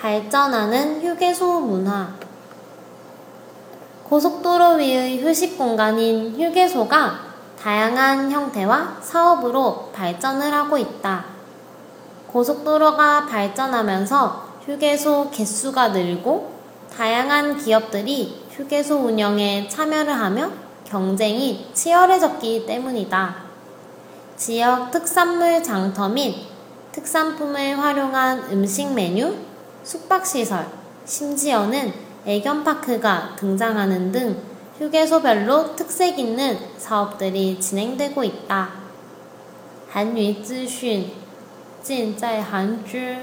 발전하는 휴게소 문화. 고속도로 위의 휴식 공간인 휴게소가 다양한 형태와 사업으로 발전을 하고 있다. 고속도로가 발전하면서 휴게소 개수가 늘고 다양한 기업들이 휴게소 운영에 참여를 하며 경쟁이 치열해졌기 때문이다. 지역 특산물 장터 및 특산품을 활용한 음식 메뉴, 숙박시설, 심지어는 애견파크가 등장하는 등 휴게소별로 특색 있는 사업들이 진행되고 있다. 韩语资讯尽在韩知